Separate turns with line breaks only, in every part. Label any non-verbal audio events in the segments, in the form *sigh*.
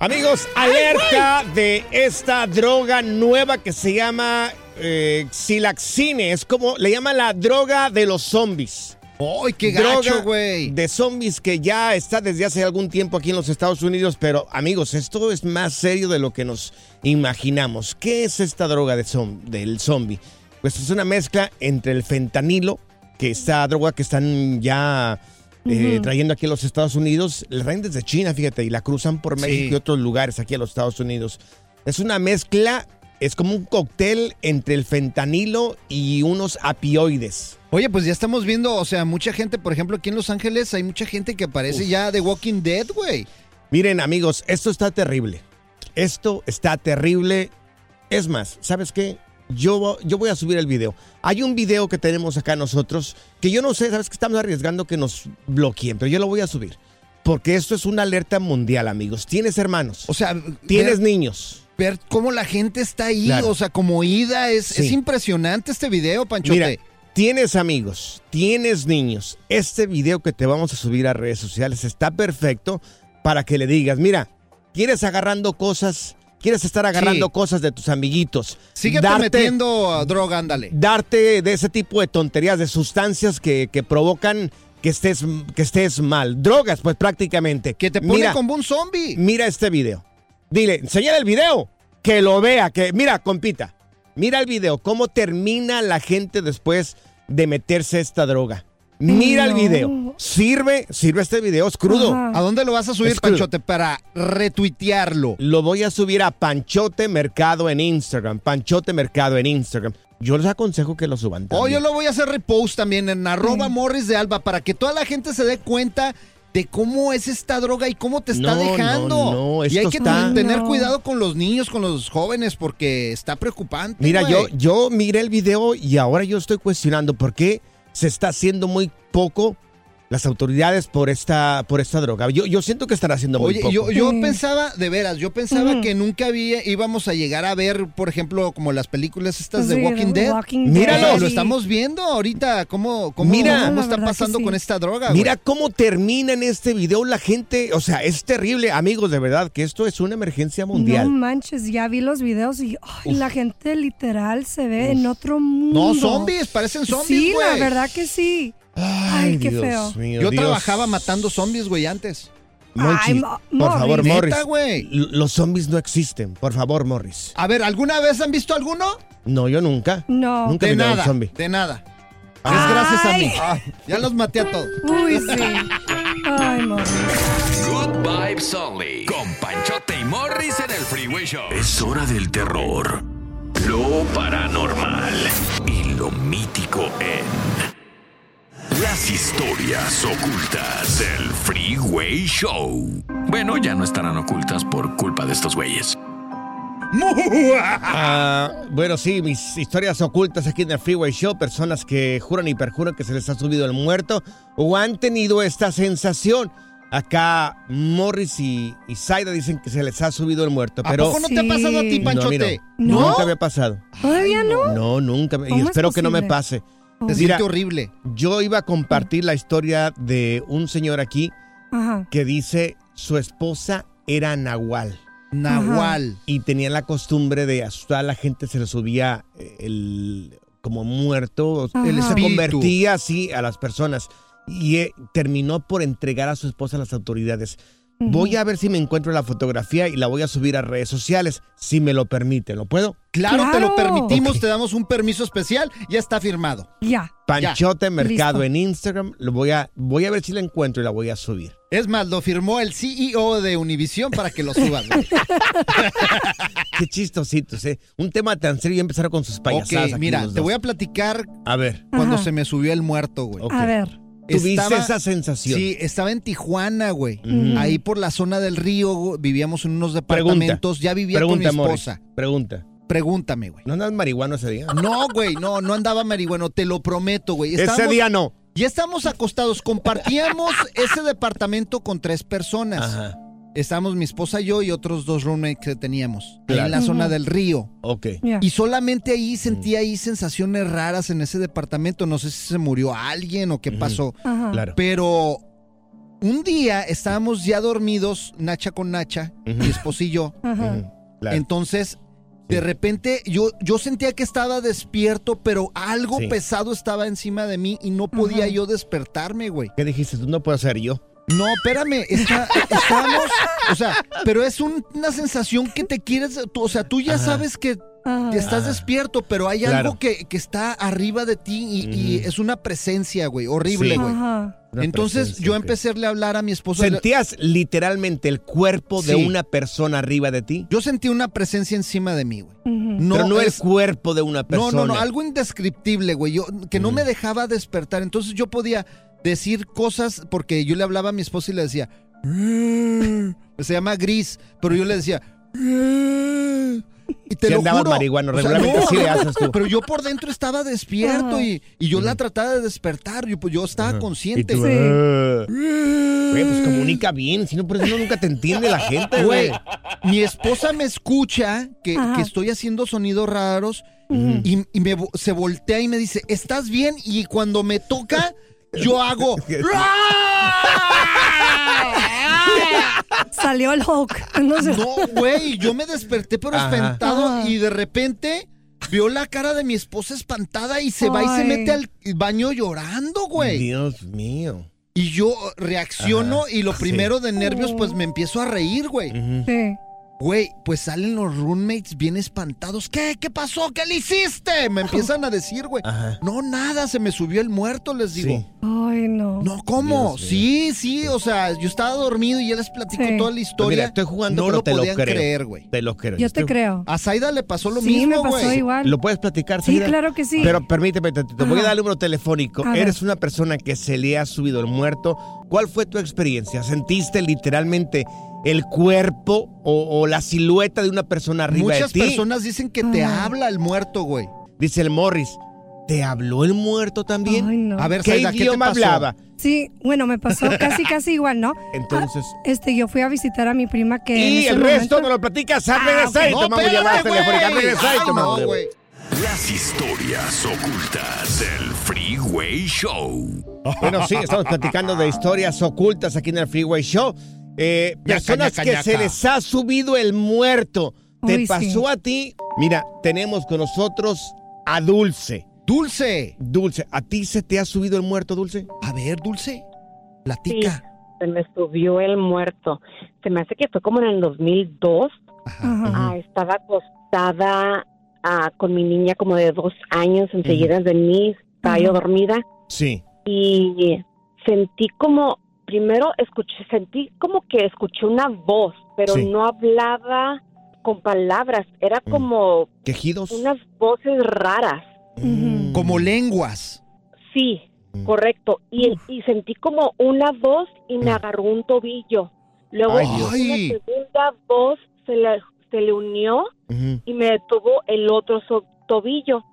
Amigos, alerta de esta droga nueva que se llama eh, Xilaxine. Es como le llaman la droga de los zombies.
¡Ay, qué
Droga
gacho, güey!
de zombies que ya está desde hace algún tiempo aquí en los Estados Unidos, pero amigos, esto es más serio de lo que nos imaginamos. ¿Qué es esta droga de zom- del zombie? Pues es una mezcla entre el fentanilo, que esta droga que están ya eh, trayendo aquí a los Estados Unidos, la traen desde China, fíjate, y la cruzan por México y otros lugares aquí a los Estados Unidos. Es una mezcla, es como un cóctel entre el fentanilo y unos apioides.
Oye, pues ya estamos viendo, o sea, mucha gente, por ejemplo, aquí en Los Ángeles hay mucha gente que parece ya de Walking Dead, güey.
Miren, amigos, esto está terrible. Esto está terrible. Es más, ¿sabes qué? Yo, yo voy a subir el video. Hay un video que tenemos acá nosotros que yo no sé, ¿sabes que Estamos arriesgando que nos bloqueen, pero yo lo voy a subir. Porque esto es una alerta mundial, amigos. Tienes hermanos.
O sea,
tienes
ver,
niños.
ver cómo la gente está ahí,
Claro.
o sea, como ida, es,
Sí.
es impresionante este video, Panchote.
Mira, tienes amigos, tienes niños. Este video que te vamos a subir a redes sociales está perfecto para que le digas, mira, quieres agarrando cosas, quieres estar agarrando
Sí.
cosas de tus amiguitos.
Síguete
Darte-
metiendo a droga, ándale.
Darte de ese tipo de tonterías, de sustancias que, que provocan que estés, que estés mal. Drogas, pues prácticamente.
Que te pone
Mira,
como un zombie.
Mira este video. Dile, enseñale el video. Que lo vea, que mira, compita. Mira el video, cómo termina la gente después de meterse esta droga. Mira el video. Sirve, sirve este video, es crudo.
¿A dónde lo vas a subir,
Es crudo.
Panchote, para retuitearlo?
Lo voy a subir a Panchote Mercado en Instagram. Panchote Mercado en Instagram. Yo les aconsejo que lo suban.
O
también.
yo lo voy a hacer repost también en arroba morris de alba para que toda la gente se dé cuenta de cómo es esta droga y cómo te está
No, no,
dejando.
no,
y hay que
está-
tener
No.
cuidado con los niños, con los jóvenes, porque está preocupante.
Mira, yo, yo miré el video y ahora yo estoy cuestionando por qué se está haciendo muy poco las autoridades por esta, por esta droga. Yo, yo siento que están haciendo muy
Oye,
poco.
yo, yo pensaba, de veras, yo pensaba que nunca había, íbamos a llegar a ver, por ejemplo, como las películas estas de
Sí,
Walking Dead.
Walking
Míralo.
Dead,
Lo estamos viendo ahorita, cómo, cómo,
Mira.
cómo está pasando
sí.
con esta droga.
Mira
güey.
cómo termina en este video la gente. O sea, es terrible, amigos, de verdad, que esto es una emergencia mundial.
No manches, ya vi los videos y ay, la gente literal se ve en otro mundo.
No, zombies, parecen zombies,
Sí, la verdad que sí. Ay, qué
Dios
feo.
mío,
Yo
Dios.
trabajaba matando zombies, güey, antes.
Monchi,
Ay, Mo-
por favor,
Morris.
Los zombies no existen. Por favor, Morris.
A ver, ¿alguna vez han visto alguno?
No, yo nunca.
No.
Nunca
De
he mirado a un
nada,
zombie.
de nada.
Ay.
Es gracias a mí.
Ay.
Ya los maté a todos.
Uy, sí. Ay, Morris.
Good
Vibes Only. Con Panchote y Morris en el Freeway Show. Es hora del terror, lo paranormal y lo mítico en. Las historias ocultas del Freeway Show. Bueno, ya no estarán ocultas por culpa de estos güeyes. *laughs*
Ah, bueno, sí, mis historias ocultas aquí en el Freeway Show, personas que juran y perjuran que se les ha subido el muerto o han tenido esta sensación. Acá Morris y, y Zaida dicen que se les ha subido el muerto,
¿A
pero
poco no te ha pasado a ti,
No, a mí
Panchote?
no.
¿No?
Nunca me ha pasado.
¿Todavía no?
No, nunca. me- Y
¿Cómo es
espero que no me
posible?
pase.
Oh.
Mira,
siente horrible.
yo iba a compartir la historia de un señor aquí
Ajá.
que dice su esposa era Nahual.
Nahual.
y tenían la costumbre de asustar a la gente, se le subía eh, el como muerto,
Ajá.
él se convertía así a las personas y eh, terminó por entregar a su esposa a las autoridades. Voy a ver si me encuentro la fotografía y la voy a subir a redes sociales, si me lo permiten. ¿Lo puedo?
Claro, te lo permitimos,
Ok.
te damos un permiso especial, ya está firmado.
Ya.
Panchote Mercado
Listo.
en Instagram. Lo voy a, voy a ver si la encuentro y la voy a subir.
Es más, lo firmó el CEO de Univision para que lo subas. güey. *laughs*
Qué chistositos, ¿eh? Un tema tan serio y empezaron con sus
ok,
payasadas. aquí
mira, te
dos.
voy a platicar
A ver,
cuando
Ajá.
se me subió el muerto, güey.
Ok.
A ver.
Tuviste
Estaba-
esa sensación.
Sí, estaba en Tijuana, güey. Ahí por la zona del río, vivíamos en unos
Pregunta.
departamentos. Ya vivía
Pregunta,
con mi esposa.
Pregunta.
Pregúntame, güey.
¿No andas marihuano ese día?
No, güey, no, no andaba marihuano, te lo prometo, güey.
Ese día no.
Ya estamos acostados, compartíamos *laughs* ese departamento con tres personas.
Ajá.
Estábamos mi esposa, yo y otros dos roommates que teníamos. Ahí en la zona del río.
Ok.
Y solamente ahí sentía ahí sensaciones raras en ese departamento. No sé si se murió alguien o qué pasó.
Ajá.
Claro.
Pero un día estábamos ya dormidos, Nacha con Nacha, mi esposa y yo.
Ajá.
Ujú, claro.
Entonces, de repente yo, yo sentía que estaba despierto, pero algo
Sí.
pesado estaba encima de mí y no podía
Ajá.
yo despertarme, güey.
¿Qué dijiste? Tú no puedo ser yo.
No, espérame, está, estábamos, o sea, pero es un- una sensación que te quieres, tú- o sea, tú ya
Ajá.
sabes que estás despierto, pero hay
Claro.
algo que, que está arriba de ti y, es una presencia, güey, horrible,
Sí.
güey. Entonces yo empecé a hablar a mi esposa.
¿Sentías literalmente el cuerpo de una persona arriba de ti?
Yo sentí una presencia encima de mí, güey. No,
Pero no
es-
el cuerpo de una
no,
persona.
no, no, algo indescriptible, güey. Yo, que no me dejaba despertar. Entonces yo podía decir cosas porque yo le hablaba a mi esposa y le decía. "Mm". Se llama Gris, pero yo le decía. "Mm". Y te
Si
lo juro.
marihuano,
O sea,
regularmente
no,
así le haces tú.
Pero yo por dentro estaba despierto y, y yo la trataba de despertar. Yo, pues, yo estaba consciente.
Y tú,
Sí.
Güey, pues comunica bien, si no, por eso nunca te entiende la gente, güey.
Güey, mi esposa me escucha que, que estoy haciendo sonidos raros y, y me, se voltea y me dice, ¿estás bien? Y cuando me toca, yo hago... *laughs*
Salió el Hulk. No sé.
No, güey, yo me desperté pero
Ajá.
espantado
Ajá.
y de repente vio la cara de mi esposa espantada y se va y se mete al baño llorando, güey.
Dios mío.
Y yo reacciono
Ajá.
y lo
Sí.
primero de nervios pues me empiezo a reír, güey.
Sí.
Güey, pues salen los roommates bien espantados. ¿Qué? ¿Qué pasó? ¿Qué le hiciste? Me empiezan a decir, güey.
Ajá.
No, nada, se me subió el muerto, les digo.
Sí.
Ay, no.
No, ¿cómo?
Dios.
Sí, sí, o sea, yo estaba dormido y ya les platico
Sí.
toda la historia.
mira, estoy jugando,
no
pero
lo
te lo
podían
creo.
creer, güey.
Te lo creo.
Yo te
Estoy-
creo.
A Zaida le pasó lo
Sí,
mismo,
me pasó
güey.
igual.
¿Lo puedes platicar,
Sí, claro que sí.
Pero permíteme, te, te voy a dar el número telefónico.
A ver.
Eres una persona que se le ha subido el muerto. ¿Cuál fue tu experiencia? ¿Sentiste literalmente el cuerpo o, o la silueta de una persona arriba
Muchas
de ti?
personas dicen que te habla el muerto, güey.
Dice el Morris. ¿Te habló el muerto también?
Ay, no.
A ver,
¿Qué
Zaida, ¿qué te
idioma
pasó?
hablaba?
Sí, bueno, me pasó *laughs* casi, casi igual, ¿no?
Entonces.
Este, yo fui a visitar a mi prima que. en
y el resto
momento-
me lo platicas
Ah,
regresar y
No,
tomamos llamadas telefónicas. Y tomamos
güey.
Las historias ocultas del Freeway Show.
Bueno, sí, estamos platicando de historias ocultas aquí en el Freeway Show. Eh, personas que se les ha subido el muerto. ¿Te
Uy, sí.
pasó a ti? Mira, tenemos con nosotros a Dulce.
Dulce.
Dulce, ¿a ti se te ha subido el muerto, Dulce?
A ver, Dulce. Platica.
se me subió el muerto. Se me hace que fue como en el 2002.
Ajá.
Ah, estaba acostada ah, con mi niña como de dos años enseguida de mí. Estaba yo dormida
Sí.
y sentí como primero escuché, sentí como que escuché una voz, pero
Sí.
no hablaba con palabras, era
Mm.
como
¿Quejidos?
unas voces raras.
Mm.
Como lenguas.
Sí,
Mm.
correcto. Y, y sentí como una voz y me agarró un tobillo. Luego
Ay,
una segunda voz se le, se le unió y me detuvo el otro so- tobillo.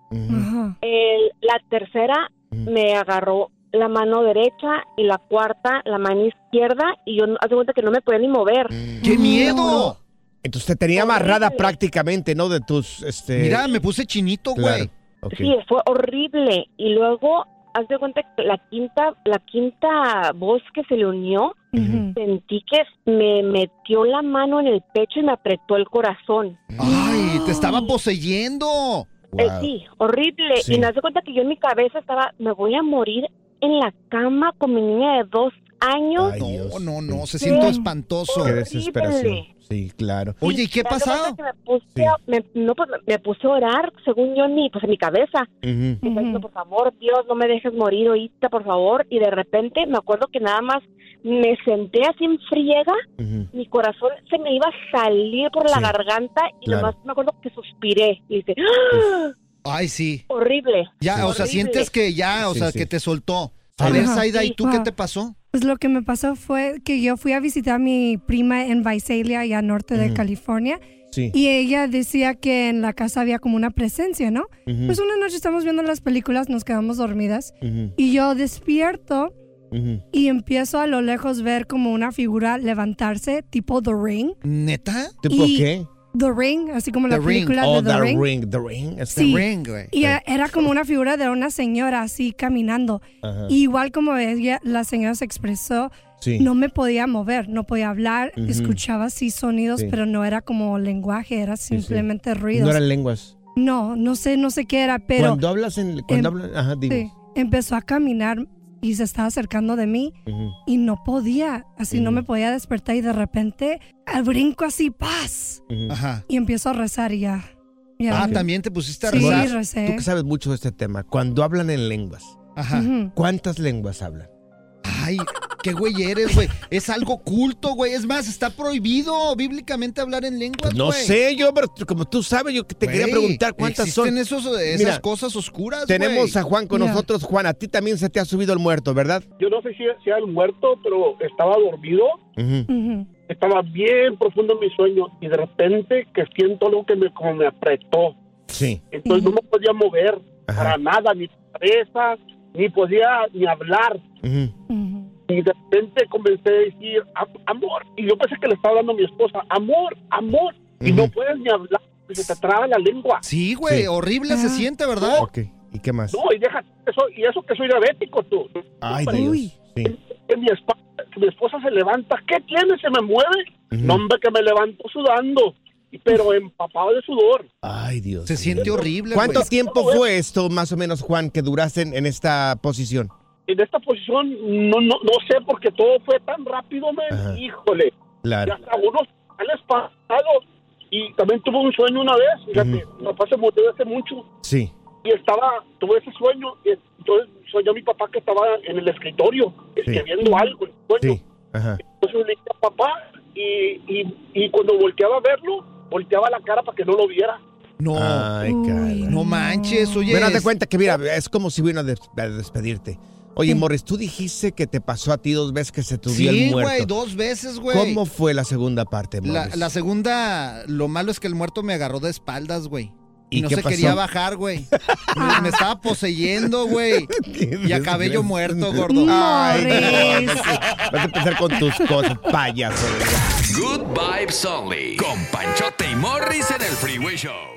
El- la tercera
Mm.
me agarró la mano derecha y la cuarta la mano izquierda y yo de cuenta que no me podía ni mover.
¡Qué miedo!
Entonces te tenía amarrada
Horrible.
prácticamente, ¿no? De tus, este...
Mira, me puse chinito, güey.
Sí, fue horrible. Y luego, haz de cuenta que la quinta, la quinta voz que se le unió, sentí que me metió la mano en el pecho y me apretó el corazón.
Ay, te estaba poseyendo.
Eh, sí, horrible.
Sí.
Y me das cuenta que yo en mi cabeza estaba, me voy a morir en la cama con mi niña de dos años.
Ay,
No, no, no, se siente espantoso.
Qué desesperación. Sí, claro.
Oye, ¿y qué
das
pasado?
Me puse,
Sí.
a- me, no, pues, me- puse a orar, según yo, en mi, pues, en mi cabeza. Y estaba diciendo,
Ujú.
por favor, Dios, no me dejes morir ahorita, por favor. Y de repente me acuerdo que nada más me senté así en friega, mi corazón se me iba a salir por la garganta y
claro.
nomás me acuerdo que suspiré. Y dije, ¡Ah!
Ay, sí.
horrible.
Ya, o sea, sientes que ya, o
Sí,
sea,
sí.
que te soltó. A ver,
Ajá.
Zaida, ¿y tú qué te pasó?
Pues lo que me pasó fue que yo fui a visitar a mi prima en Visalia, allá norte de
Ujú.
California,
Sí.
y ella decía que en la casa había como una presencia, ¿no? Pues una noche estamos viendo las películas, nos quedamos dormidas, y yo despierto y empiezo a lo lejos ver como una figura levantarse, tipo The Ring.
¿Neta?
¿Tipo
Y-
qué?
The Ring, así como
The
la
Ring.
película
Oh,
de The,
The
Ring.
Ring. The Ring. Este-
Sí.
The Ring, güey.
Y era como una figura de una señora así caminando.
Ajá.
Igual como ella, la señora se expresó,
Sí.
no me podía mover, no podía hablar,
Ujú.
escuchaba así sonidos,
Sí.
pero no era como lenguaje, era simplemente ruidos.
No eran lenguas.
No, no sé, no sé qué era, pero
cuando hablas en... Cuando
em-
hablas... Ajá,
sí,
dinos.
empezó a caminar y se estaba acercando de mí y no podía, así no me podía despertar y de repente al brinco así, paz.
Ajá.
y empiezo a rezar y ya. ya
Ah, también te pusiste a
Sí,
rezar.
recé.
Tú que sabes mucho de este tema. Cuando hablan en lenguas,
Ajá.
¿cuántas lenguas hablan?
Ay, qué güey eres, güey. Es algo culto, güey. Es más, está prohibido bíblicamente hablar en lenguas,
Pues no
güey.
sé yo, pero como tú sabes, yo te quería preguntar cuántas son.
existen esos, esas
Mira,
cosas oscuras,
Tenemos a Juan con nosotros. Juan, a ti también se te ha subido el muerto, ¿verdad?
Yo no sé si sea el muerto, pero estaba dormido,
Ujú.
Ujú.
estaba bien profundo en mi sueño y de repente que siento algo que me como me apretó.
Sí.
Entonces no me podía mover
Ajá.
para nada, ni cabeza, ni podía ni hablar.
Ujú.
Ujú.
Y de repente comencé a decir, "Am- amor. Y yo pensé que le estaba hablando a mi esposa, amor, amor. Y
Ujú.
no puedes ni hablar, se te traba la lengua.
Sí, güey,
Sí.
horrible se
Ah.
siente, ¿verdad?
Ok. ¿Y qué más?
No, y deja eso, y eso que soy diabético, tú.
Ay, Dios. Sí.
que mi, espa- que mi esposa se levanta, ¿qué tiene? ¿Se me mueve?
Ujú.
No, hombre, que me levanto sudando, pero empapado de sudor.
Ay, Dios.
Se siente horrible,
¿Cuánto
güey.
tiempo fue esto, más o menos, Juan, que duraste en, en esta posición?
En esta posición, no, no, no sé, porque todo fue tan rápido, men.
Ajá.
híjole. Y
Claro.
hasta unos al espantado. Y también tuve un sueño una vez, fíjate, mi papá se murió hace mucho,
Sí.
y estaba, tuve ese sueño, y entonces soñó mi papá que estaba en el escritorio, escribiendo algo, el sueño.
Sí. Ajá.
Entonces le dije a papá y, y, y cuando volteaba a verlo, volteaba la cara para que no lo viera.
No,
Ay,
no manches, oye.
Bueno, te
es-
cuenta que, mira, es como si vino a, des- a despedirte. Oye, Morris, tú dijiste que te pasó a ti dos veces que se te subió
Sí,
el muerto.
güey, dos veces, güey.
¿Cómo fue la segunda parte, Morris?
la segunda, lo malo es que el muerto me agarró de espaldas, güey. Y,
¿Y
no
qué
se
pasó?
quería bajar, güey. Me, me estaba poseyendo, güey. Y acabé yo muerto, gordo.
Ay,
Morris.
Vas a empezar con tus cosas, payaso.
Good Vibes Only. Con Panchote y Morris en el Freeway Show.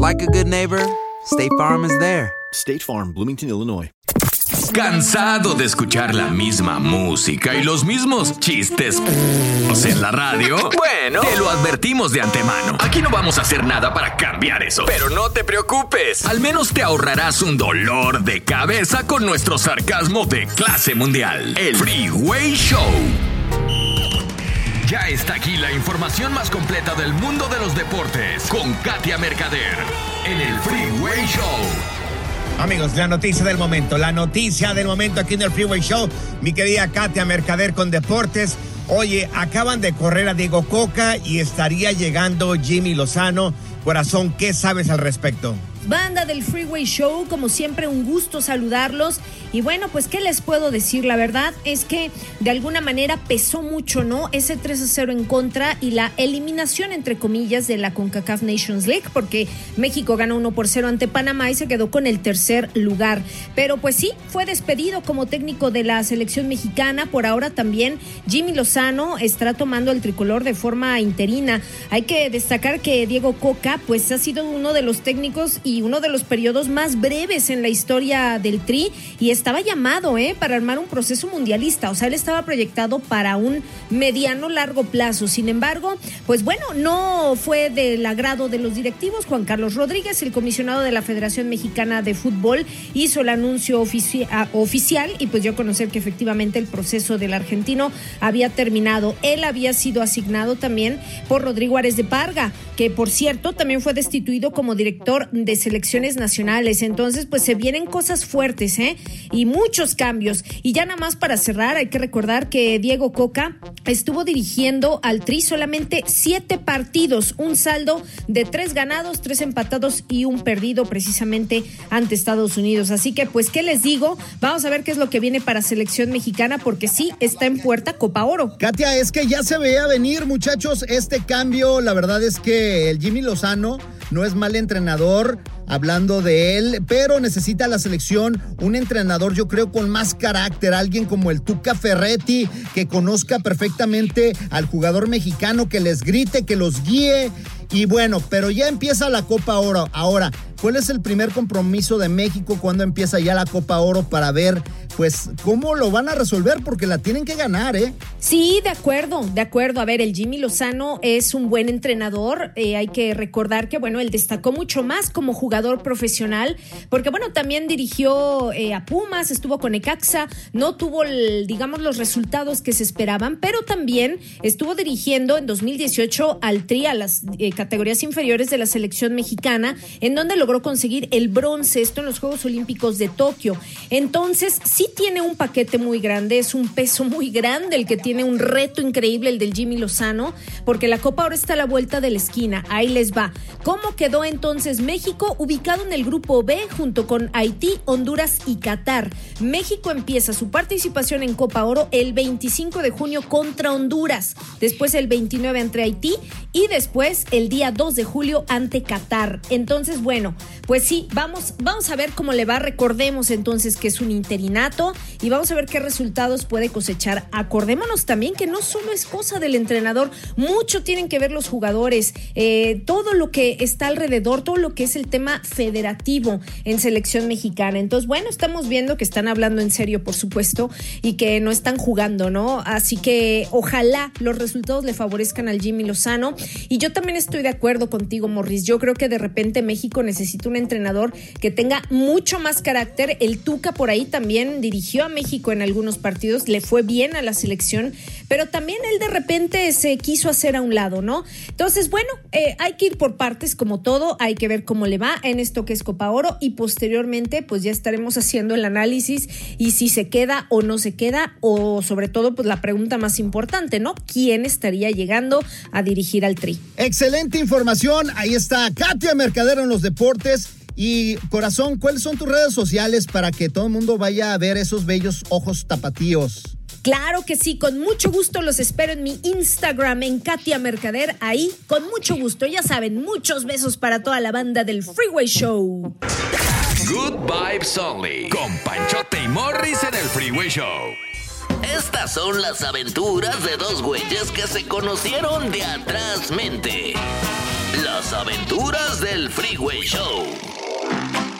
like a good neighbor, State Farm is there.
State Farm, Bloomington, Illinois.
¿Cansado de escuchar la misma música y los mismos chistes en la radio? Bueno, te lo advertimos de antemano. Aquí no vamos a hacer nada para cambiar eso. Pero no te preocupes. Al menos te ahorrarás un dolor de cabeza con nuestro sarcasmo de clase mundial. El Freeway Show. Ya está aquí la información más completa del mundo de los deportes con Katia Mercader en el Freeway Show.
Amigos, la noticia del momento, la noticia del momento aquí en el Freeway Show. Mi querida Katia Mercader con Deportes. Oye, acaban de correr a Diego Coca y estaría llegando Jimmy Lozano. Corazón, ¿qué sabes al respecto?
Banda del Freeway Show, como siempre un gusto saludarlos. Y bueno, pues qué les puedo decir, la verdad es que de alguna manera pesó mucho, ¿no? Ese 3 a 0 en contra y la eliminación entre comillas de la CONCACAF Nations League porque México ganó 1 por 0 ante Panamá y se quedó con el tercer lugar. Pero pues sí, fue despedido como técnico de la selección mexicana. Por ahora también Jimmy Lozano estará tomando el tricolor de forma interina. Hay que destacar que Diego Coca pues ha sido uno de los técnicos y uno de los periodos más breves en la historia del Tri y estaba llamado ¿eh? para armar un proceso mundialista, o sea, él estaba proyectado para un mediano largo plazo. Sin embargo, pues bueno, no fue del agrado de los directivos. Juan Carlos Rodríguez, el comisionado de la Federación Mexicana de Fútbol, hizo el anuncio ofici oficial y pues dio a conocer que efectivamente el proceso del argentino había terminado. Él había sido asignado también por Rodrigo Ares de Parga, que por cierto también fue destituido como director de selecciones nacionales. Entonces, pues se vienen cosas fuertes, ¿eh? Y muchos cambios. Y ya nada más para cerrar, hay que recordar que Diego Coca estuvo dirigiendo al Tri solamente siete partidos, un saldo de tres ganados, tres empatados y un perdido precisamente ante Estados Unidos. Así que, pues, ¿qué les digo? Vamos a ver qué es lo que viene para selección mexicana, porque sí está en puerta Copa Oro.
Katia, es que ya se veía venir, muchachos, este cambio. La verdad es que el Jimmy Lozano no es mal entrenador, hablando de él, pero necesita la selección un entrenador, yo creo, con más carácter, alguien como el Tuca Ferretti, que conozca perfectamente al jugador mexicano, que les grite, que los guíe. Y bueno, pero ya empieza la Copa Oro. Ahora, ¿cuál es el primer compromiso de México cuando empieza ya la Copa Oro para ver, pues, cómo lo van a resolver? Porque la tienen que ganar, ¿eh?
Sí, de acuerdo, de acuerdo. A ver, el Jimmy Lozano es un buen entrenador. Eh, hay que recordar que, bueno, él destacó mucho más como jugador profesional, porque, bueno, también dirigió eh, a Pumas, estuvo con Ecaxa, no tuvo, digamos, los resultados que se esperaban, pero también estuvo dirigiendo en 2018 al Tri, a las eh, categorías inferiores de la selección mexicana, en donde logró conseguir el bronce, esto en los Juegos Olímpicos de Tokio. Entonces, sí tiene un paquete muy grande, es un peso muy grande el que tiene un reto increíble, el del Jimmy Lozano, porque la Copa ahora está a la vuelta de la esquina. Ahí les va. ¿Cómo quedó entonces México? Ubicado en el grupo B junto con Haití, Honduras y Qatar. México empieza su participación en Copa Oro el 25 de junio contra Honduras, después el 29 entre Haití y después el día 2 de julio ante Qatar. Entonces, bueno, pues sí, vamos, vamos a ver cómo le va. Recordemos entonces que es un interinato y vamos a ver qué resultados puede cosechar. Acordémonos también que no solo es cosa del entrenador, mucho tienen que ver los jugadores, eh, todo lo que está alrededor, todo lo que es el tema federativo en selección mexicana. Entonces, bueno, estamos viendo que están hablando en serio, por supuesto, y que no están jugando, ¿no? Así que ojalá los resultados le favorezcan al Jimmy Lozano. Y yo también estoy de acuerdo contigo, Morris. Yo creo que de repente México necesita un entrenador que tenga mucho más carácter. El Tuca por ahí también dirigió a México en algunos partidos, le fue bien a la selección, pero también él de repente se quiso hacer a un lado, ¿no? Entonces, bueno, eh, hay que ir por partes como todo, hay que ver cómo le va en esto que es Copa Oro y posteriormente pues ya estaremos haciendo el análisis y si se queda o no se queda o sobre todo pues la pregunta más importante, ¿no? ¿Quién estaría llegando a dirigir al Tri?
Excelente información. Ahí está Katia Mercadero en los deportes. Y corazón, ¿cuáles son tus redes sociales para que todo el mundo vaya a ver esos bellos ojos tapatíos?
Claro que sí, con mucho gusto los espero en mi Instagram, en Katia Mercader, ahí, con mucho gusto. Ya saben, muchos besos para toda la banda del Freeway Show.
Good Vibes Only. Con Panchote y Morris en el Freeway Show.
Estas son las aventuras de dos güeyes que se conocieron de atrás mente. Las aventuras del Freeway Show.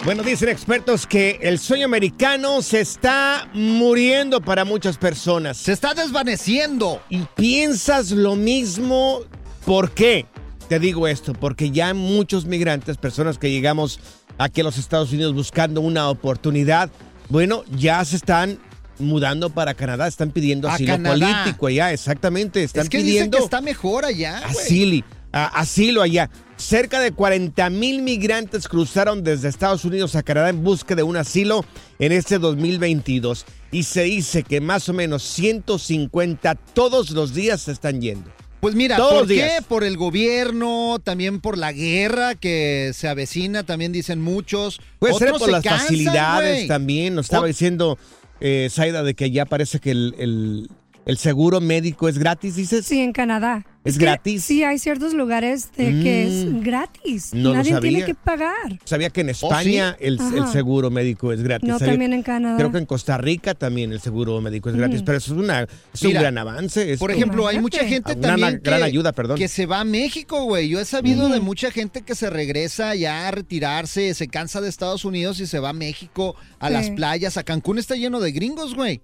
Bueno, dicen expertos que el sueño americano se está muriendo para muchas personas.
Se está desvaneciendo.
Y piensas lo mismo. ¿Por qué? Te digo esto, porque ya muchos migrantes, personas que llegamos aquí a los Estados Unidos buscando una oportunidad, bueno, ya se están mudando para Canadá, están pidiendo asilo político allá, exactamente, están
es que dicen
pidiendo
que está mejor allá.
asilo, asilo allá. Cerca de 40 mil migrantes cruzaron desde Estados Unidos a Canadá en busca de un asilo en este 2022 y se dice que más o menos 150 todos los días se están yendo.
Pues mira,
Todos
¿por qué?
días.
Por el gobierno, también por la guerra que se avecina, también dicen muchos.
Puede ser por
se
las
cansan,
facilidades también. Nos estaba
Ot-
diciendo eh, Zaida de que ya parece que el, el- el seguro médico es gratis, dices.
Sí, en Canadá.
¿Es gratis?
Sí, hay ciertos lugares de que
Mm.
es gratis.
No lo
Nadie
sabía.
tiene que pagar.
Sabía que en España el, el seguro médico es gratis.
No,
Sabía-
también en Canadá.
Creo que en Costa Rica también el seguro médico es gratis, pero eso es, una, es un gran avance. es
Por ejemplo, hay mucha gente
Una
también
gran
que,
ayuda, perdón.
que se va a México, güey. Yo he sabido de mucha gente que se regresa ya a retirarse, se cansa de Estados Unidos y se va a México, a
Sí.
las playas. A Cancún está lleno de gringos, güey.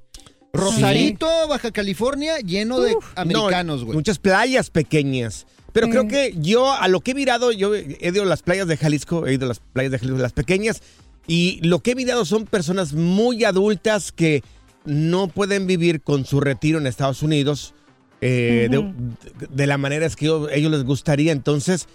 Rosarito, Baja California, lleno de americanos,
No,
güey.
muchas playas pequeñas. Pero creo que yo, a lo que he mirado, yo he ido a las playas de Jalisco, he ido a las playas de Jalisco, las pequeñas, y lo que he mirado son personas muy adultas que no pueden vivir con su retiro en Estados Unidos eh, de- de, de la manera es que yo- ellos les gustaría. Entonces,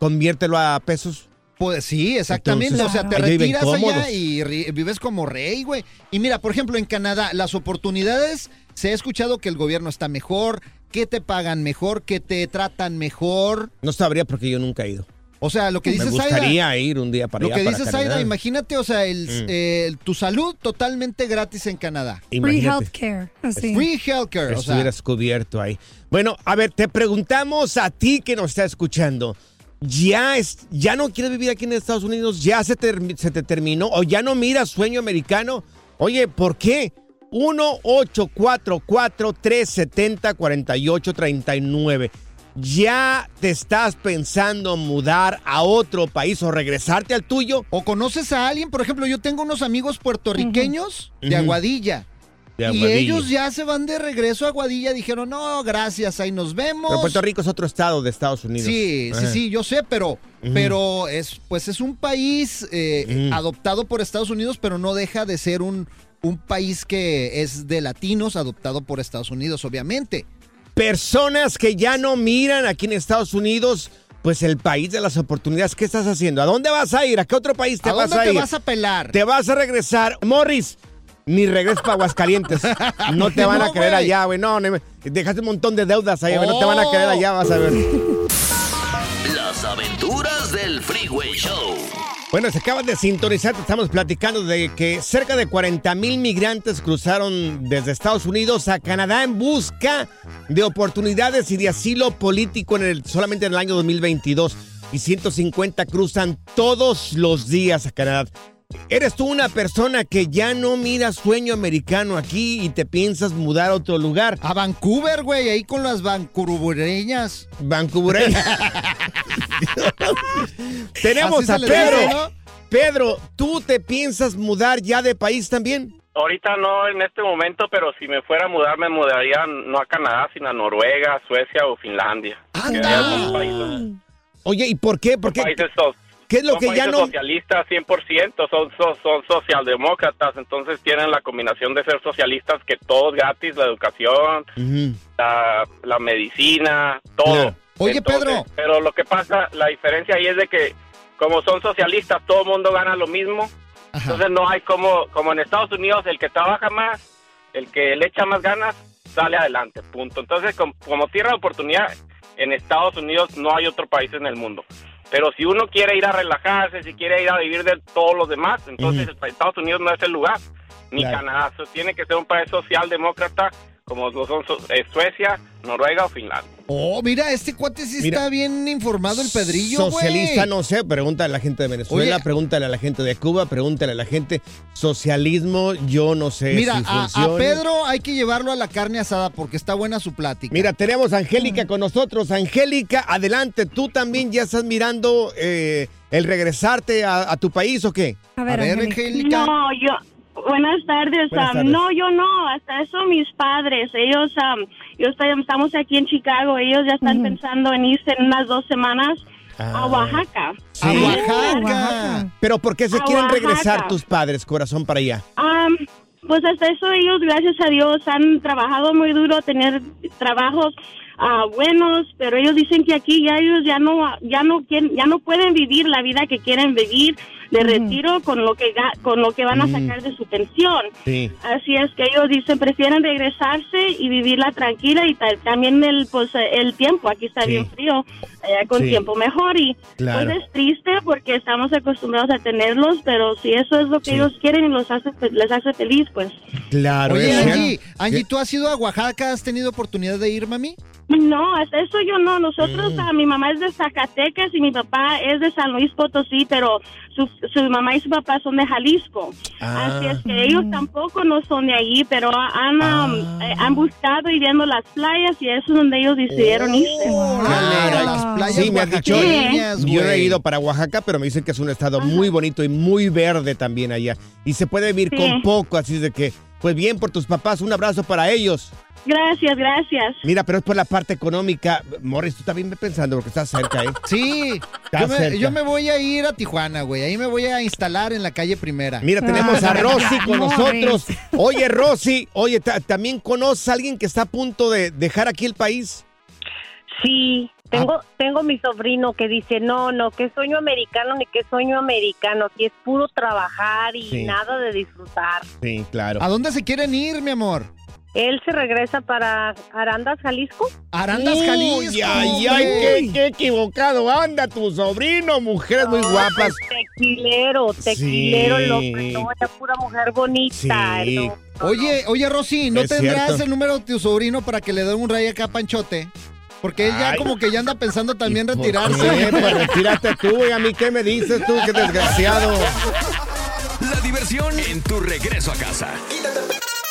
conviértelo a pesos.
Pues sí, exactamente.
Entonces,
o sea, te retiras allá y vives como rey, güey. Y mira, por ejemplo, en Canadá, las oportunidades, se ha escuchado que el gobierno está mejor, que te pagan mejor, que te tratan mejor.
No sabría porque yo nunca he ido.
O sea, lo que dice
Me gustaría ir un día para
Lo
allá,
que
para
dice
Canadá.
Zaida, imagínate, o sea, el,
Mm.
eh, tu salud totalmente gratis en Canadá.
Free healthcare. Así.
Free healthcare, o sea,
estuvieras cubierto ahí. Bueno, a ver, te preguntamos a ti que nos está escuchando. ¿Ya, es, ya no quieres vivir aquí en Estados Unidos? ¿Ya se, se te terminó? ¿O ya no miras sueño americano? Oye, ¿por qué? 1-844-370-4839. ¿Ya te estás pensando mudar a otro país o regresarte al tuyo?
o conoces a alguien, por ejemplo, yo tengo unos amigos puertorriqueños de. Aguadilla.
De
Y ellos ya se van de regreso a Aguadilla, dijeron, no, gracias, ahí nos vemos.
Pero Puerto Rico es otro estado de Estados Unidos.
Sí, sí,
Ajá.
sí, yo sé, pero, pero es, pues es un país eh, adoptado por Estados Unidos, pero no deja de ser un, un país que es de latinos adoptado por Estados Unidos, obviamente.
personas que ya no miran aquí en Estados Unidos, pues el país de las oportunidades. ¿Qué estás haciendo? ¿A dónde vas a ir? ¿A qué otro país te
¿A
vas
dónde
a
te
ir?
vas a pelar?
Te vas a regresar. Morris, ni regreses para Aguascalientes. *laughs* No te van a
No, güey.
allá, güey. No, no, dejaste un montón de deudas allá, güey. No te van a querer
Oh.
allá, vas a ver.
Las aventuras del Freeway Show.
Bueno, se acaba de sintonizar, te estamos platicando de que cerca de 40 mil migrantes cruzaron desde Estados Unidos a Canadá en busca de oportunidades y de asilo político en el, solamente en el año 2022. Y 150 cruzan todos los días a Canadá. ¿Eres tú una persona que ya no mira sueño americano aquí y te piensas mudar a otro lugar?
A Vancouver, güey, ahí con las vancouvereñas.
Vancouver. *laughs* *laughs* Tenemos
Así
a Pedro.
dice, ¿no?
Pedro, ¿tú te piensas mudar ya de país también?
Ahorita no en este momento, pero si me fuera a mudar, me mudaría no a Canadá, sino a Noruega, Suecia o Finlandia. Países,
Oye, ¿y por qué? ¿Por qué?
países
¿Qué es lo
son
que ya no-
socialistas 100%, son, son, son socialdemócratas, entonces tienen la combinación de ser socialistas que todo es gratis, la educación, la, la medicina, todo.
Oye,
Entonces,
Pedro.
Pero lo que pasa, la diferencia ahí es de que como son socialistas, todo el mundo gana lo mismo. Entonces no hay como, como en Estados Unidos, el que trabaja más, el que le echa más ganas, sale adelante, punto. Entonces, com- como tierra de oportunidad, en Estados Unidos no hay otro país en el mundo. Pero si uno quiere ir a relajarse, si quiere ir a vivir de todos los demás, entonces. Estados Unidos no es el lugar, ni
Claro.
Canadá. Tiene que ser un país socialdemócrata como son so- eh, Suecia, Noruega o Finlandia.
Oh, mira, este cuate sí
Mira,
está bien informado el Pedrillo.
Socialista, no sé, pregúntale a la gente de Venezuela,
Oye.
pregúntale a la gente de Cuba, pregúntale a la gente. Socialismo, yo no sé
Mira,
si
a, a. Pedro hay que llevarlo a la carne asada porque está buena su plática.
Mira, tenemos a Angélica con nosotros. Angélica, adelante, ¿tú también ya estás mirando eh, el regresarte a, a tu país o qué?
A
ver, Angélica.
No, yo. Buenas tardes.
Buenas tardes.
No, yo no. Hasta eso mis padres. Ellos, am, yo estoy, estamos aquí en Chicago. Ellos ya están pensando en irse en unas dos semanas a Oaxaca.
Sí. Pero ¿por qué se
A
quieren
Oaxaca.
regresar tus padres, corazón, para allá?
Am, pues hasta eso ellos, gracias a Dios, han trabajado muy duro, tener trabajos ah, buenos, pero ellos dicen que aquí ya ellos ya no, ya no quieren, ya no pueden vivir la vida que quieren vivir de retiro con lo que ga- con lo que van a
Mm.
sacar de su pensión.
Sí.
Así es que ellos dicen prefieren regresarse y vivirla tranquila y ta- también el pues el tiempo aquí está
Sí.
bien frío allá con
Sí.
tiempo mejor y
Claro.
pues es triste porque estamos acostumbrados a tenerlos pero si eso es lo que
Sí.
ellos quieren y los hace les hace feliz pues
Claro,
Oye, Angie. Angie, ¿tú has ido a Oaxaca? ¿Has tenido oportunidad de ir, mami?
no hasta eso yo no nosotros
Mm.
ah, mi mamá es de Zacatecas y mi papá es de San Luis Potosí pero su, su mamá y su papá son de Jalisco
Ah.
así es que ellos tampoco no son de allí pero han am, eh, han buscado y viendo las playas y eso es donde ellos decidieron irse
Claro, las playas
Sí, me han dicho. Yo no he ido para Oaxaca, pero me dicen que es un estado muy bonito y muy verde también allá. Y se puede vivir
Sí.
con poco, así de que, pues bien por tus papás, un abrazo para ellos.
Gracias gracias
Mira, pero es por la parte económica. Morris, tú también ve pensando porque estás cerca, ¿eh? *laughs*
Sí, yo me,
cerca.
yo me voy a ir a Tijuana, güey. Ahí me voy a instalar en la calle primera.
Mira, tenemos a Rosy con nosotros. *laughs* Oye, Rosy, oye, ta- ¿también conoces a alguien que está a punto de dejar aquí el país?
Sí, tengo, tengo mi sobrino que dice, no, no, que sueño americano ni que sueño americano, que es puro trabajar y
Sí.
nada de disfrutar.
Sí, claro.
¿A dónde se quieren ir, mi amor?
Él se regresa para Arandas, Jalisco.
Arandas, Jalisco.
Uy, ay, ay, qué, qué equivocado anda tu sobrino, mujeres muy guapas.
Tequilero, tequilero,
Sí.
no, era pura mujer bonita.
Sí.
no.
Oye, oye, Rosy, ¿no
Es
tendrás
cierto.
el número de tu sobrino para que le dé un rayo acá a Panchote? Porque él ya
Ay.
como que ya anda pensando también
¿Por
retirarse.
Pues retírate tú, güey. ¿A mí qué me dices tú? Qué desgraciado.
La diversión en tu regreso a casa.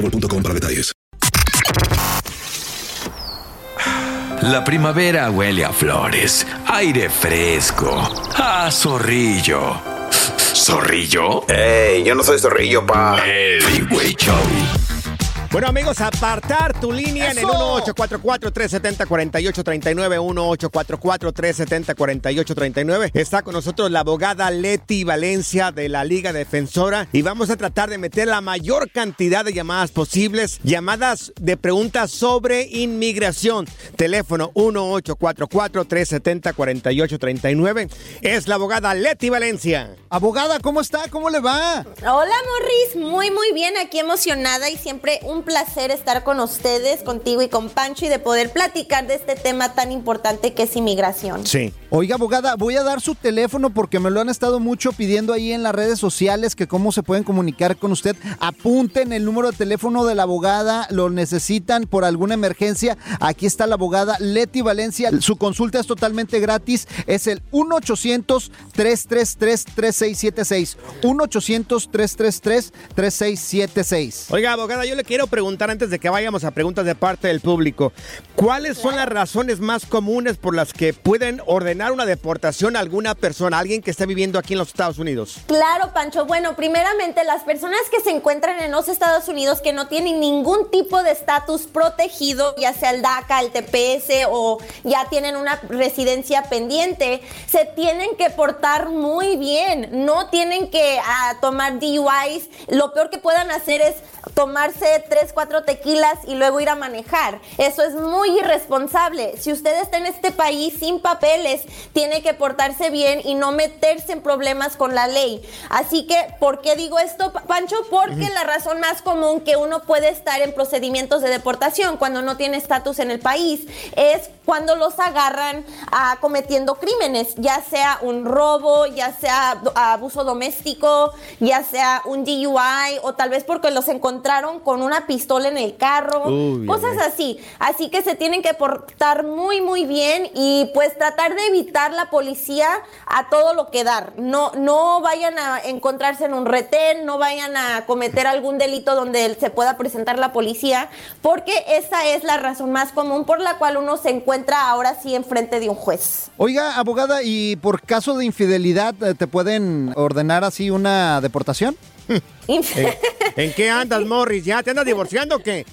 boostmobile.com para detalles.
La primavera huele a flores, aire fresco, a zorrillo. ¿Zorrillo?
¡Ey! Yo no soy zorrillo, pa.
El Freeway Show.
Bueno, amigos, apartar tu línea en el
¡Eso!
1844-370-4839, 1844-370-4839. Está con nosotros la abogada Leti Valencia de la Liga Defensora y vamos a tratar de meter la mayor cantidad de llamadas posibles, llamadas de preguntas sobre inmigración. Teléfono 1844-370-4839. Es la abogada Leti Valencia.
Abogada, ¿cómo está? ¿Cómo le va?
Hola Morris, muy muy bien, aquí emocionada y siempre un placer estar con ustedes, contigo y con Pancho y de poder platicar de este tema tan importante que es inmigración.
Sí.
Oiga, abogada, voy a dar su teléfono porque me lo han estado mucho pidiendo ahí en las redes sociales que cómo se pueden comunicar con usted. Apunten el número de teléfono de la abogada, lo necesitan por alguna emergencia. Aquí está la abogada Leti Valencia. Su consulta es totalmente gratis. Es el 1-800-333-3676. 1-800-333-3676.
Oiga, abogada, yo le quiero preguntar antes de que vayamos a preguntas de parte del público, ¿cuáles son las razones más comunes por las que pueden ordenar una deportación a alguna persona, a alguien que esté viviendo aquí en los Estados Unidos?
Claro, Pancho. Bueno, primeramente, las personas que se encuentran en los Estados Unidos que no tienen ningún tipo de estatus protegido, ya sea el DACA, el TPS o ya tienen una residencia pendiente, se tienen que portar muy bien. No tienen que ah, tomar DUIs. Lo peor que puedan hacer es tomarse tres, cuatro tequilas y luego ir a manejar. Eso es muy irresponsable. Si usted está en este país sin papeles, tiene que portarse bien y no meterse en problemas con la ley. Así que, ¿por qué digo esto, Pa- Pancho? Porque la razón más común que uno puede estar en procedimientos de deportación cuando no tiene estatus en el país es cuando los agarran ah, cometiendo crímenes, ya sea un robo, ya sea do- abuso doméstico, ya sea un DUI o tal vez porque los encontraron con una pistola en el carro,
Uy,
cosas así. Así que se tienen que portar muy, muy bien y pues tratar de evitar la policía a todo lo que dar. No, no vayan a encontrarse en un retén, no vayan a cometer algún delito donde se pueda presentar la policía, porque esa es la razón más común por la cual uno se encuentra ahora sí enfrente de un juez.
Oiga, abogada, ¿y por caso de infidelidad eh, te pueden ordenar así una deportación?
¿En, en qué andas, Morris? ¿Ya te andas divorciando o qué?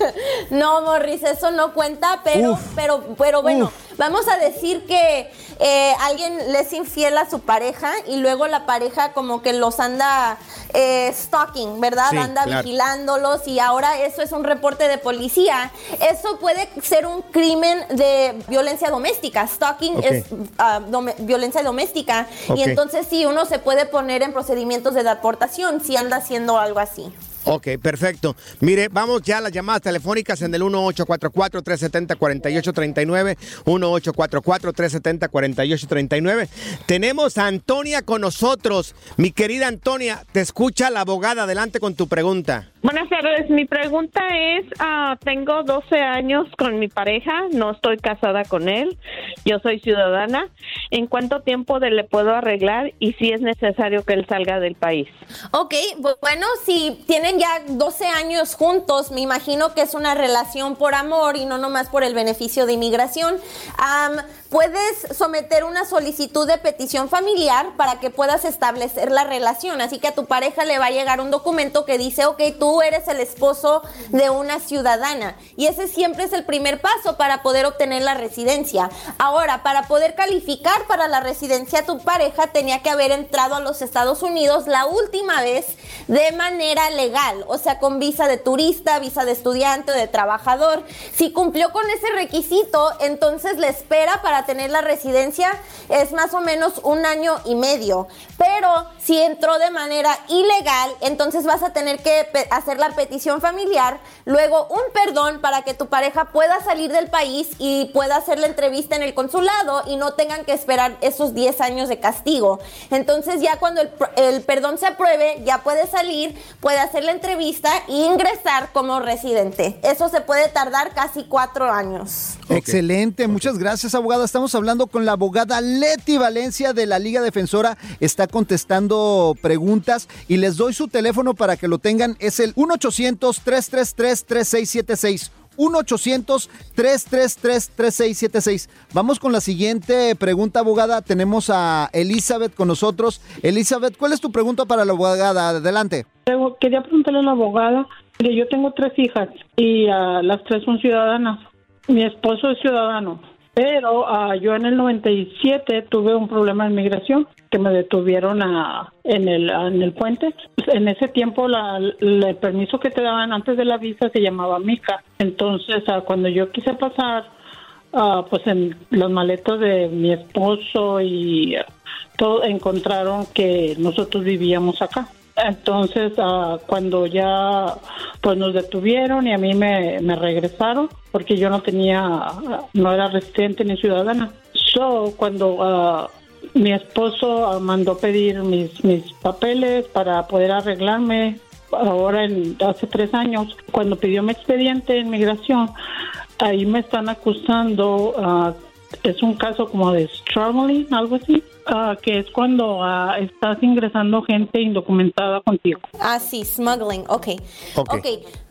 No, Morris, eso no cuenta, pero,
Uf.
pero, pero bueno,
Uf.
Vamos a decir que eh, alguien le es infiel a su pareja y luego la pareja como que los anda eh, stalking, ¿verdad?
Sí,
anda
claro.
vigilándolos y ahora eso es un reporte de policía. Eso puede ser un crimen de violencia doméstica. Stalking es ah, dome- violencia doméstica y entonces sí, uno se puede poner en procedimientos de deportación si anda haciendo algo así.
Ok, perfecto. Mire, vamos ya a las llamadas telefónicas en el 1844-370-4839, 1844-370-4839. Tenemos a Antonia con nosotros. Mi querida Antonia, te escucha la abogada. Adelante con tu pregunta.
Buenas tardes, mi pregunta es, ah, tengo 12 años con mi pareja, no estoy casada con él, yo soy ciudadana. ¿En cuánto tiempo le puedo arreglar y si es necesario que él salga del país?
Ok, bu- bueno, si tienen ya 12 años juntos, me imagino que es una relación por amor y no nomás por el beneficio de inmigración. Puedes someter una solicitud de petición familiar para que puedas establecer la relación. Así que a tu pareja le va a llegar un documento que dice, ok, tú eres el esposo de una ciudadana. Y ese siempre es el primer paso para poder obtener la residencia. Ahora, para poder calificar para la residencia, tu pareja tenía que haber entrado a los Estados Unidos la última vez de manera legal, o sea, con visa de turista, visa de estudiante o de trabajador. Si cumplió con ese requisito, entonces la espera para tener la residencia es más o menos un año y medio. Pero si entró de manera ilegal, entonces vas a tener que hacer la petición familiar, luego un perdón para que tu pareja pueda salir del país y pueda hacer la entrevista en el consulado y no tengan que esperar esos 10 años de castigo. Entonces ya cuando el perdón se apruebe, ya puede salir, puede hacer la entrevista e ingresar como residente. Eso se puede tardar casi cuatro años.
Excelente, muchas gracias abogada. Estamos hablando con la abogada Leti Valencia de la Liga Defensora. Está contestando preguntas y les doy su teléfono para que lo tengan. Es el 1-800-333-3676. 1-800-333-3676. Vamos con la siguiente pregunta, abogada. Tenemos a Elizabeth con nosotros. Elizabeth, ¿cuál es tu pregunta para la abogada? Adelante.
Quería preguntarle a la abogada, yo tengo tres hijas y ah, las tres son ciudadanas. Mi esposo es ciudadano, pero ah, yo en el 97 tuve un problema de inmigración que me detuvieron a- en, el, en el puente. En ese tiempo la- el permiso que te daban antes de la visa se llamaba MICA. Entonces, ah, cuando yo quise pasar, ah, pues en los maletos de mi esposo y todo encontraron que nosotros vivíamos acá. Entonces, ah, cuando ya pues nos detuvieron y a mí me, me regresaron porque yo no tenía, no era residente ni ciudadana. So, cuando ah, mi esposo ah, mandó pedir mis, mis papeles para poder arreglarme ahora en, hace tres años, cuando pidió mi expediente en migración, ahí me están acusando, ah, es un caso como de struggling, algo así, ah, que es cuando ah, estás ingresando gente indocumentada contigo.
Ah, sí, smuggling, ok.
Ok.
Ok.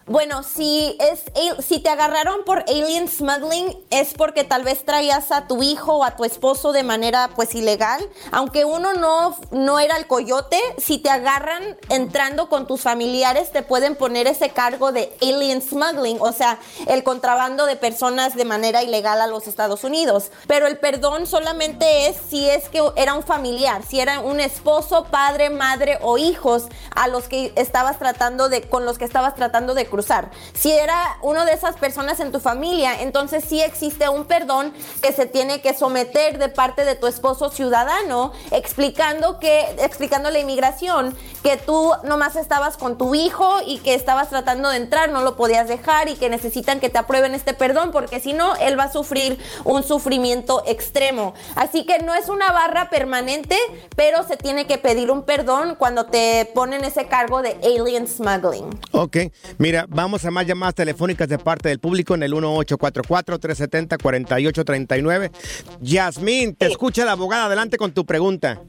Bueno, si es si te agarraron por alien smuggling es porque tal vez traías a tu hijo o a tu esposo de manera pues ilegal, aunque uno no no era el coyote, si te agarran entrando con tus familiares te pueden poner ese cargo de alien smuggling, o sea, el contrabando de personas de manera ilegal a los Estados Unidos. Pero el perdón solamente es si es que era un familiar, si era un esposo, padre, madre o hijos a los que estabas tratando de con los que estabas tratando de Si era uno de esas personas en tu familia, entonces sí existe un perdón que se tiene que someter de parte de tu esposo ciudadano, explicando que explicando la inmigración que tú nomás estabas con tu hijo y que estabas tratando de entrar, no lo podías dejar y que necesitan que te aprueben este perdón porque si no él va a sufrir un sufrimiento extremo. Así que no es una barra permanente, pero se tiene que pedir un perdón cuando te ponen ese cargo de alien smuggling.
Ok, mira, vamos a más llamadas telefónicas de parte del público en el 1844-370-4839. Yasmín, te escucha la abogada, adelante con tu pregunta.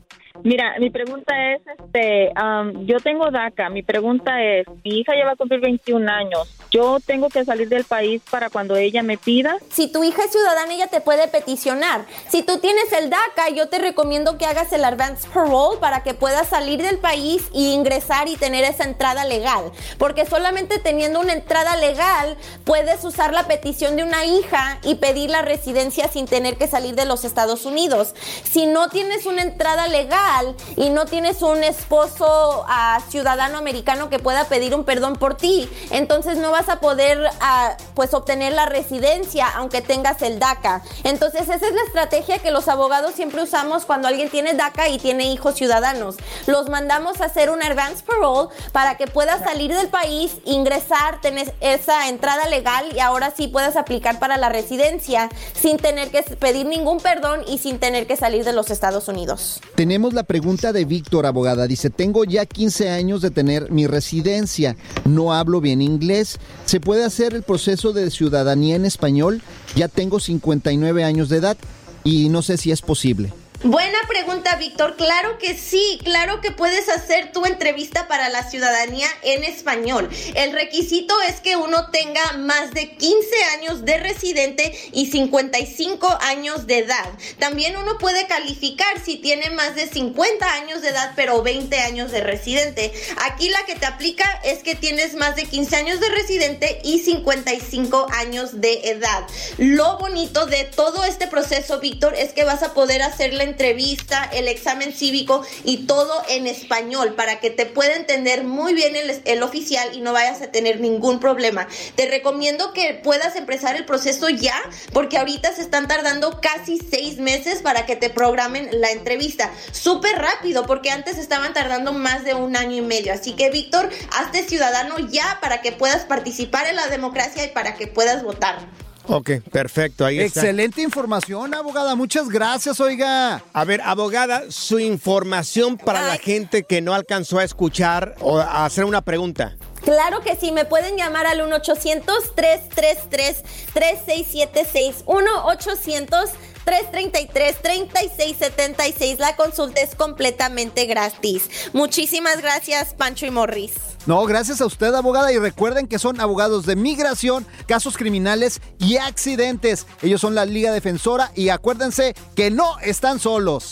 Mira, mi pregunta es, este, am, yo tengo DACA. Mi pregunta es, mi hija ya va a cumplir 21 años. Yo tengo que salir del país para cuando ella me pida.
Si tu hija es ciudadana, ella te puede peticionar. Si tú tienes el DACA, yo te recomiendo que hagas el advance parole para que puedas salir del país y ingresar y tener esa entrada legal. Porque solamente teniendo una entrada legal puedes usar la petición de una hija y pedir la residencia sin tener que salir de los Estados Unidos. Si no tienes una entrada legal y no tienes un esposo ah, ciudadano americano que pueda pedir un perdón por ti, entonces no vas a poder ah, pues obtener la residencia aunque tengas el DACA. Entonces esa es la estrategia que los abogados siempre usamos cuando alguien tiene DACA y tiene hijos ciudadanos. Los mandamos a hacer un advance parole para que puedas salir del país, ingresar, tener esa entrada legal y ahora sí puedas aplicar para la residencia sin tener que pedir ningún perdón y sin tener que salir de los Estados Unidos.
Tenemos la pregunta de Víctor, abogada. Dice, tengo ya 15 años de tener mi residencia, no hablo bien inglés. ¿Se puede hacer el proceso de ciudadanía en español? Ya tengo 59 años de edad y no sé si es posible.
Buena pregunta, Víctor. Claro que sí, claro que puedes hacer tu entrevista para la ciudadanía en español. El requisito es que uno tenga más de 15 años de residente y 55 años de edad. También uno puede calificar si tiene más de 50 años de edad pero 20 años de residente. Aquí la que te aplica es que tienes más de 15 años de residente y 55 años de edad. Lo bonito de todo este proceso, Víctor, es que vas a poder hacer la entrevista, el examen cívico y todo en español para que te pueda entender muy bien el, el oficial y no vayas a tener ningún problema. Te recomiendo que puedas empezar el proceso ya porque ahorita se están tardando casi seis meses para que te programen la entrevista. Súper rápido porque antes estaban tardando más de un año y medio. Así que Víctor, hazte ciudadano ya para que puedas participar en la democracia y para que puedas votar.
Ok, perfecto, ahí está.
Excelente información, abogada. Muchas gracias, oiga.
A ver, abogada, su información para la gente que no alcanzó a escuchar o a hacer una pregunta.
Claro que sí, me pueden llamar al 1-800-333-3676. 1-800. 333-3676. La consulta es completamente gratis. Muchísimas gracias, Pancho y Morris.
No, gracias a usted, abogada. Y recuerden que son abogados de migración, casos criminales y accidentes. Ellos son la Liga Defensora y acuérdense que no están solos.